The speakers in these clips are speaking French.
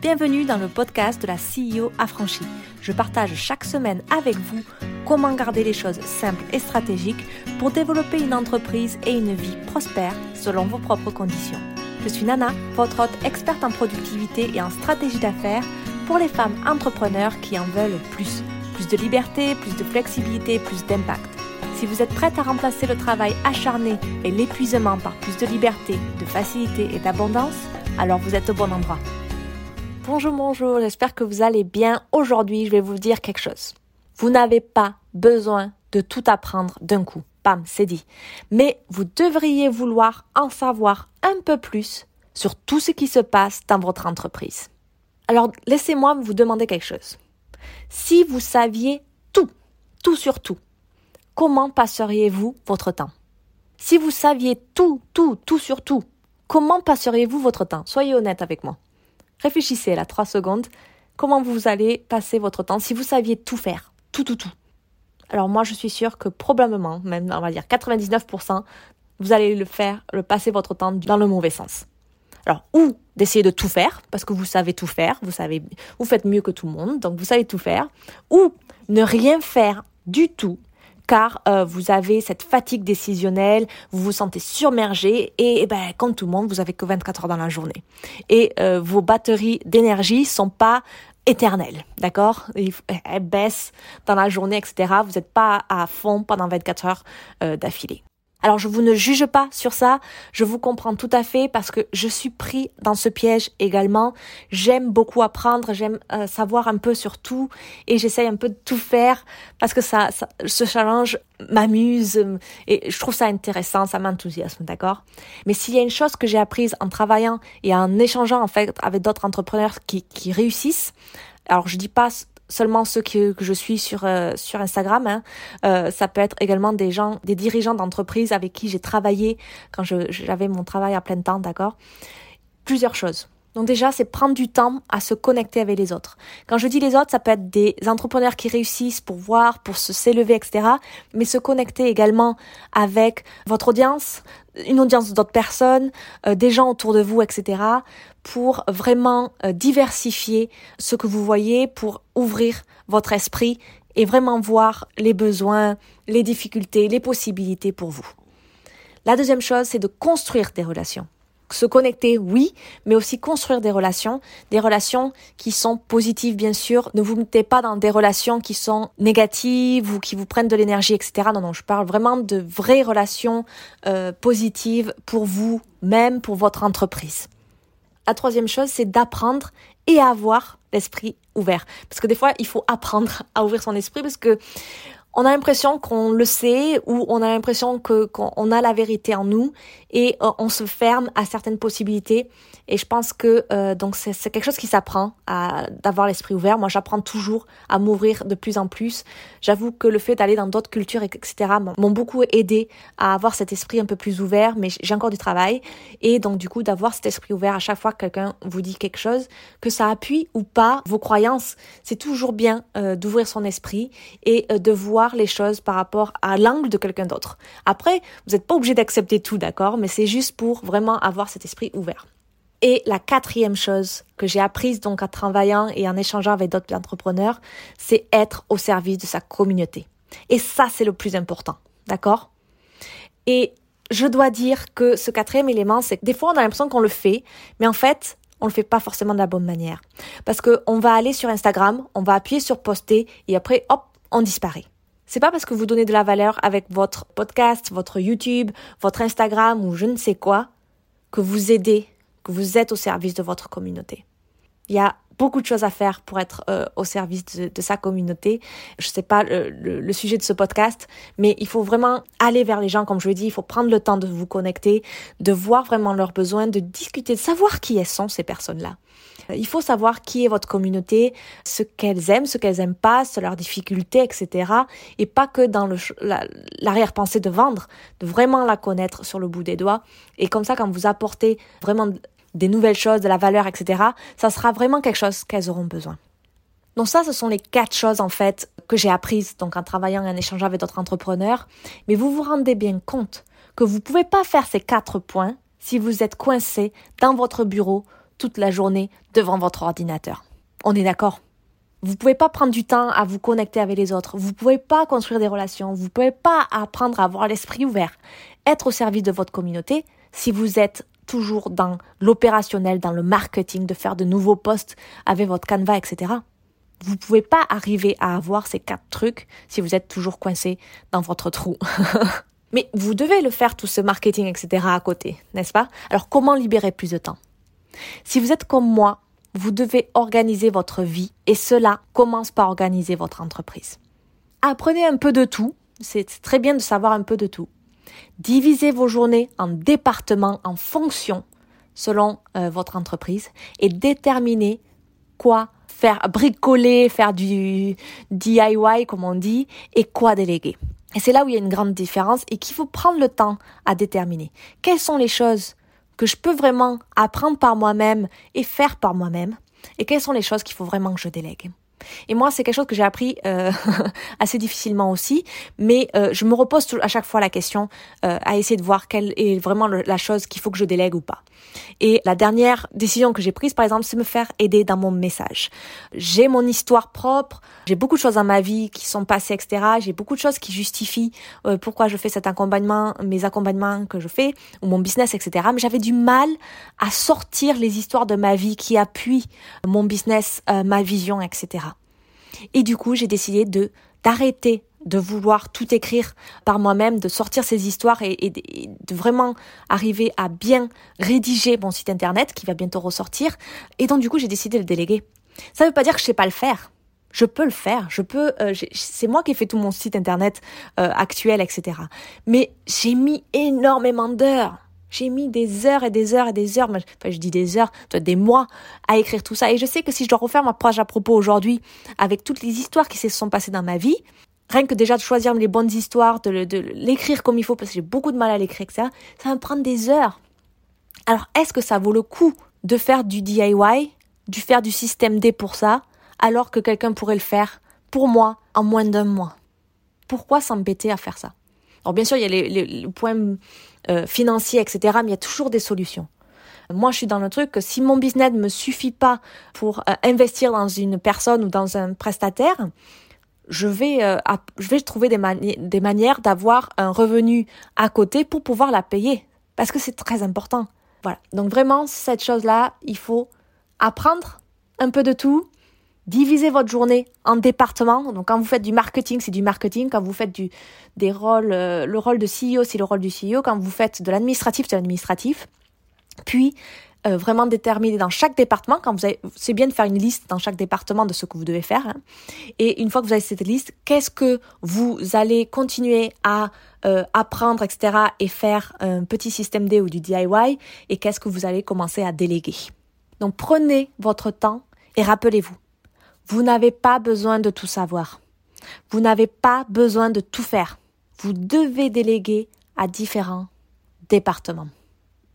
Bienvenue dans le podcast de la CEO affranchie. Je partage chaque semaine avec vous comment garder les choses simples et stratégiques pour développer une entreprise et une vie prospère selon vos propres conditions. Je suis Nana, votre hôte experte en productivité et en stratégie d'affaires pour les femmes entrepreneurs qui en veulent plus. Plus de liberté, plus de flexibilité, plus d'impact. Si vous êtes prête à remplacer le travail acharné et l'épuisement par plus de liberté, de facilité et d'abondance, alors vous êtes au bon endroit. Bonjour, bonjour, j'espère que vous allez bien. Aujourd'hui, je vais vous dire quelque chose. Vous n'avez pas besoin de tout apprendre d'un coup. Bam, c'est dit. Mais vous devriez vouloir en savoir un peu plus sur tout ce qui se passe dans votre entreprise. Alors, laissez-moi vous demander quelque chose. Si vous saviez tout, tout sur tout, comment passeriez-vous votre temps? Si vous saviez tout, tout, tout sur tout, comment passeriez-vous votre temps? Soyez honnête avec moi. Réfléchissez là, trois secondes. Comment vous allez passer votre temps si vous saviez tout faire, tout, tout, tout. Alors moi, je suis sûre que probablement, même on va dire 99%, vous allez le faire, le passer votre temps dans le mauvais sens. Alors, ou d'essayer de tout faire, parce que vous savez tout faire, vous savez, vous faites mieux que tout le monde, donc vous savez tout faire, ou ne rien faire du tout, car euh, vous avez cette fatigue décisionnelle, vous vous sentez submergé et, ben, comme tout le monde, vous avez que 24 heures dans la journée. Et euh, vos batteries d'énergie sont pas éternelles, d'accord? Elles baissent dans la journée, etc. Vous n'êtes pas à fond pendant 24 heures euh, d'affilée. Alors je vous ne juge pas sur ça, je vous comprends tout à fait parce que je suis pris dans ce piège également. J'aime beaucoup apprendre, j'aime euh, savoir un peu sur tout et j'essaye un peu de tout faire parce que ça, ça ce challenge m'amuse et je trouve ça intéressant, ça m'enthousiasme, d'accord? Mais s'il y a une chose que j'ai apprise en travaillant et en échangeant en fait avec d'autres entrepreneurs qui, qui réussissent, alors je dis pas seulement ceux que, je suis sur euh, Instagram. Hein. Euh, ça peut être également des gens, des dirigeants d'entreprise avec qui j'ai travaillé quand j'avais mon travail à plein temps, d'accord. Plusieurs choses. Donc déjà, c'est prendre du temps à se connecter avec les autres. Quand je dis les autres, ça peut être des entrepreneurs qui réussissent pour voir, pour se s'élever, etc. Mais se connecter également avec votre audience, une audience d'autres personnes, euh, des gens autour de vous, etc. Pour vraiment euh, diversifier ce que vous voyez, pour ouvrir votre esprit et vraiment voir les besoins, les difficultés, les possibilités pour vous. La deuxième chose, c'est de construire des relations se connecter, oui, mais aussi construire des relations, des relations qui sont positives, bien sûr. Ne vous mettez pas dans des relations qui sont négatives ou qui vous prennent de l'énergie, etc. Non, non, je parle vraiment de vraies relations euh, positives pour vous, même pour votre entreprise. La troisième chose, c'est d'apprendre et avoir l'esprit ouvert. Parce que des fois, il faut apprendre à ouvrir son esprit parce que on a l'impression qu'on le sait ou on a l'impression qu'on a la vérité en nous et euh, on se ferme à certaines possibilités. Et je pense que euh, donc c'est quelque chose qui s'apprend à d'avoir l'esprit ouvert. Moi j'apprends toujours à m'ouvrir de plus en plus. J'avoue que le fait d'aller dans d'autres cultures etc m'ont beaucoup aidé à avoir cet esprit un peu plus ouvert mais j'ai encore du travail. Et donc du coup d'avoir cet esprit ouvert à chaque fois que quelqu'un vous dit quelque chose que ça appuie ou pas vos croyances c'est toujours bien euh, d'ouvrir son esprit et de voir les choses par rapport à l'angle de quelqu'un d'autre. Après, vous n'êtes pas obligé d'accepter tout, d'accord, mais c'est juste pour vraiment avoir cet esprit ouvert. Et la quatrième chose que j'ai apprise donc en travaillant et en échangeant avec d'autres entrepreneurs, c'est être au service de sa communauté. Et ça, c'est le plus important, d'accord? Et je dois dire que ce quatrième élément, c'est que des fois, on a l'impression qu'on le fait, mais en fait, on le fait pas forcément de la bonne manière. Parce que on va aller sur Instagram, on va appuyer sur poster et après, hop, on disparaît. C'est pas parce que vous donnez de la valeur avec votre podcast, votre YouTube, votre Instagram ou je ne sais quoi que vous aidez, que vous êtes au service de votre communauté. Il y a beaucoup de choses à faire pour être euh, au service de, sa communauté. Je sais pas le, le, sujet de ce podcast, mais il faut vraiment aller vers les gens, comme je l'ai dit, il faut prendre le temps de vous connecter, de voir vraiment leurs besoins, de discuter, de savoir qui elles sont ces personnes-là. Il faut savoir qui est votre communauté, ce qu'elles aiment, ce qu'elles aiment pas, leurs difficultés, etc. Et pas que dans l'arrière-pensée de vendre, de vraiment la connaître sur le bout des doigts. Et comme ça, quand vous apportez vraiment des nouvelles choses, de la valeur, etc., ça sera vraiment quelque chose qu'elles auront besoin. Donc ça, ce sont les quatre choses en fait que j'ai apprises donc en travaillant et en échangeant avec d'autres entrepreneurs. Mais vous vous rendez bien compte que vous ne pouvez pas faire ces quatre points si vous êtes coincé dans votre bureau toute la journée devant votre ordinateur. On est d'accord? Vous pouvez pas prendre du temps à vous connecter avec les autres. Vous pouvez pas construire des relations. Vous pouvez pas apprendre à avoir l'esprit ouvert. Être au service de votre communauté si vous êtes toujours dans l'opérationnel, dans le marketing, de faire de nouveaux posts avec votre Canva, etc. Vous pouvez pas arriver à avoir ces quatre trucs si vous êtes toujours coincé dans votre trou. Mais vous devez le faire tout ce marketing, etc. à côté, n'est-ce pas? Alors comment libérer plus de temps? Si vous êtes comme moi, vous devez organiser votre vie et cela commence par organiser votre entreprise. Apprenez un peu de tout, c'est très bien de savoir un peu de tout. Divisez vos journées en départements, en fonctions selon euh, votre entreprise et déterminez quoi faire bricoler, faire du DIY comme on dit et quoi déléguer. Et c'est là où il y a une grande différence et qu'il faut prendre le temps à déterminer. Quelles sont les choses que je peux vraiment apprendre par moi-même et faire par moi-même? Et quelles sont les choses qu'il faut vraiment que je délègue? Et moi, c'est quelque chose que j'ai appris euh, assez difficilement aussi, mais euh, je me repose à chaque fois la question euh, à essayer de voir quelle est vraiment la chose qu'il faut que je délègue ou pas. Et la dernière décision que j'ai prise, par exemple, c'est me faire aider dans mon message. J'ai mon histoire propre, j'ai beaucoup de choses dans ma vie qui sont passées, etc. J'ai beaucoup de choses qui justifient pourquoi je fais cet accompagnement, mes accompagnements que je fais, ou mon business, etc. Mais j'avais du mal à sortir les histoires de ma vie qui appuient mon business, ma vision, etc. Et du coup, j'ai décidé de d'arrêter de vouloir tout écrire par moi-même, de sortir ces histoires et, de vraiment arriver à bien rédiger mon site internet qui va bientôt ressortir. Et donc du coup, j'ai décidé de le déléguer. Ça ne veut pas dire que je sais pas le faire. Je peux le faire. Je peux. Euh, c'est moi qui ai fait tout mon site internet euh, actuel, etc. Mais j'ai mis énormément d'heures j'ai mis des heures et des heures et des heures, enfin je dis des heures, des mois à écrire tout ça. Et je sais que si je dois refaire ma page à propos aujourd'hui, avec toutes les histoires qui se sont passées dans ma vie, rien que déjà de choisir les bonnes histoires, de, l'écrire comme il faut, parce que j'ai beaucoup de mal à l'écrire, etc., ça va me prendre des heures. Alors est-ce que ça vaut le coup de faire du DIY, de faire du système D pour ça, alors que quelqu'un pourrait le faire pour moi en moins d'un mois? Pourquoi s'embêter à faire ça? Alors bien sûr, il y a les, les points euh, financiers, etc. Mais il y a toujours des solutions. Moi, je suis dans le truc que si mon business ne me suffit pas pour euh, investir dans une personne ou dans un prestataire, je vais, euh, je vais trouver des, des manières d'avoir un revenu à côté pour pouvoir la payer. Parce que c'est très important. Voilà. Donc vraiment, cette chose-là, il faut apprendre un peu de tout, Divisez votre journée en départements. Donc quand vous faites du marketing, c'est du marketing. Quand vous faites du, des rôles, euh, le rôle de CEO, c'est le rôle du CEO. Quand vous faites de l'administratif, c'est l'administratif. Puis euh, vraiment déterminer dans chaque département. Quand vous c'est bien de faire une liste dans chaque département de ce que vous devez faire. Hein. Et une fois que vous avez cette liste, qu'est-ce que vous allez continuer à euh, apprendre, etc. et faire un petit système D ou du DIY et qu'est-ce que vous allez commencer à déléguer. Donc prenez votre temps et rappelez-vous, vous n'avez pas besoin de tout savoir. Vous n'avez pas besoin de tout faire. Vous devez déléguer à différents départements.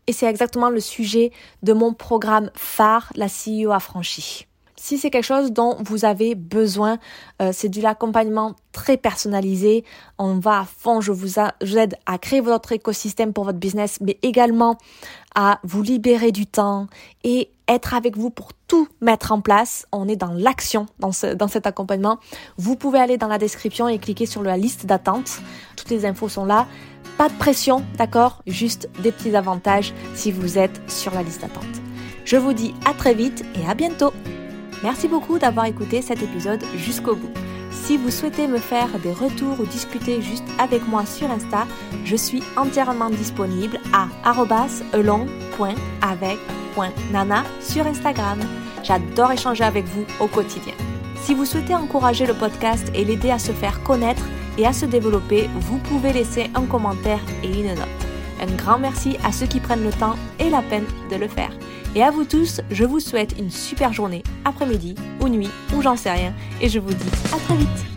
Et c'est exactement le sujet de mon programme phare, la CEO affranchie. Si c'est quelque chose dont vous avez besoin, euh, c'est de l'accompagnement très personnalisé. On va à fond, je vous, aide à créer votre écosystème pour votre business, mais également à vous libérer du temps et être avec vous pour tout mettre en place. On est dans l'action dans, dans cet accompagnement. Vous pouvez aller dans la description et cliquer sur la liste d'attente. Toutes les infos sont là. Pas de pression, d'accord? Juste des petits avantages si vous êtes sur la liste d'attente. Je vous dis à très vite et à bientôt Merci beaucoup d'avoir écouté cet épisode jusqu'au bout. Si vous souhaitez me faire des retours ou discuter juste avec moi sur Insta, je suis entièrement disponible à elon.avec.nana sur Instagram. J'adore échanger avec vous au quotidien. Si vous souhaitez encourager le podcast et l'aider à se faire connaître et à se développer, vous pouvez laisser un commentaire et une note. Un grand merci à ceux qui prennent le temps et la peine de le faire. Et à vous tous, je vous souhaite une super journée, après-midi ou nuit, ou j'en sais rien, et je vous dis à très vite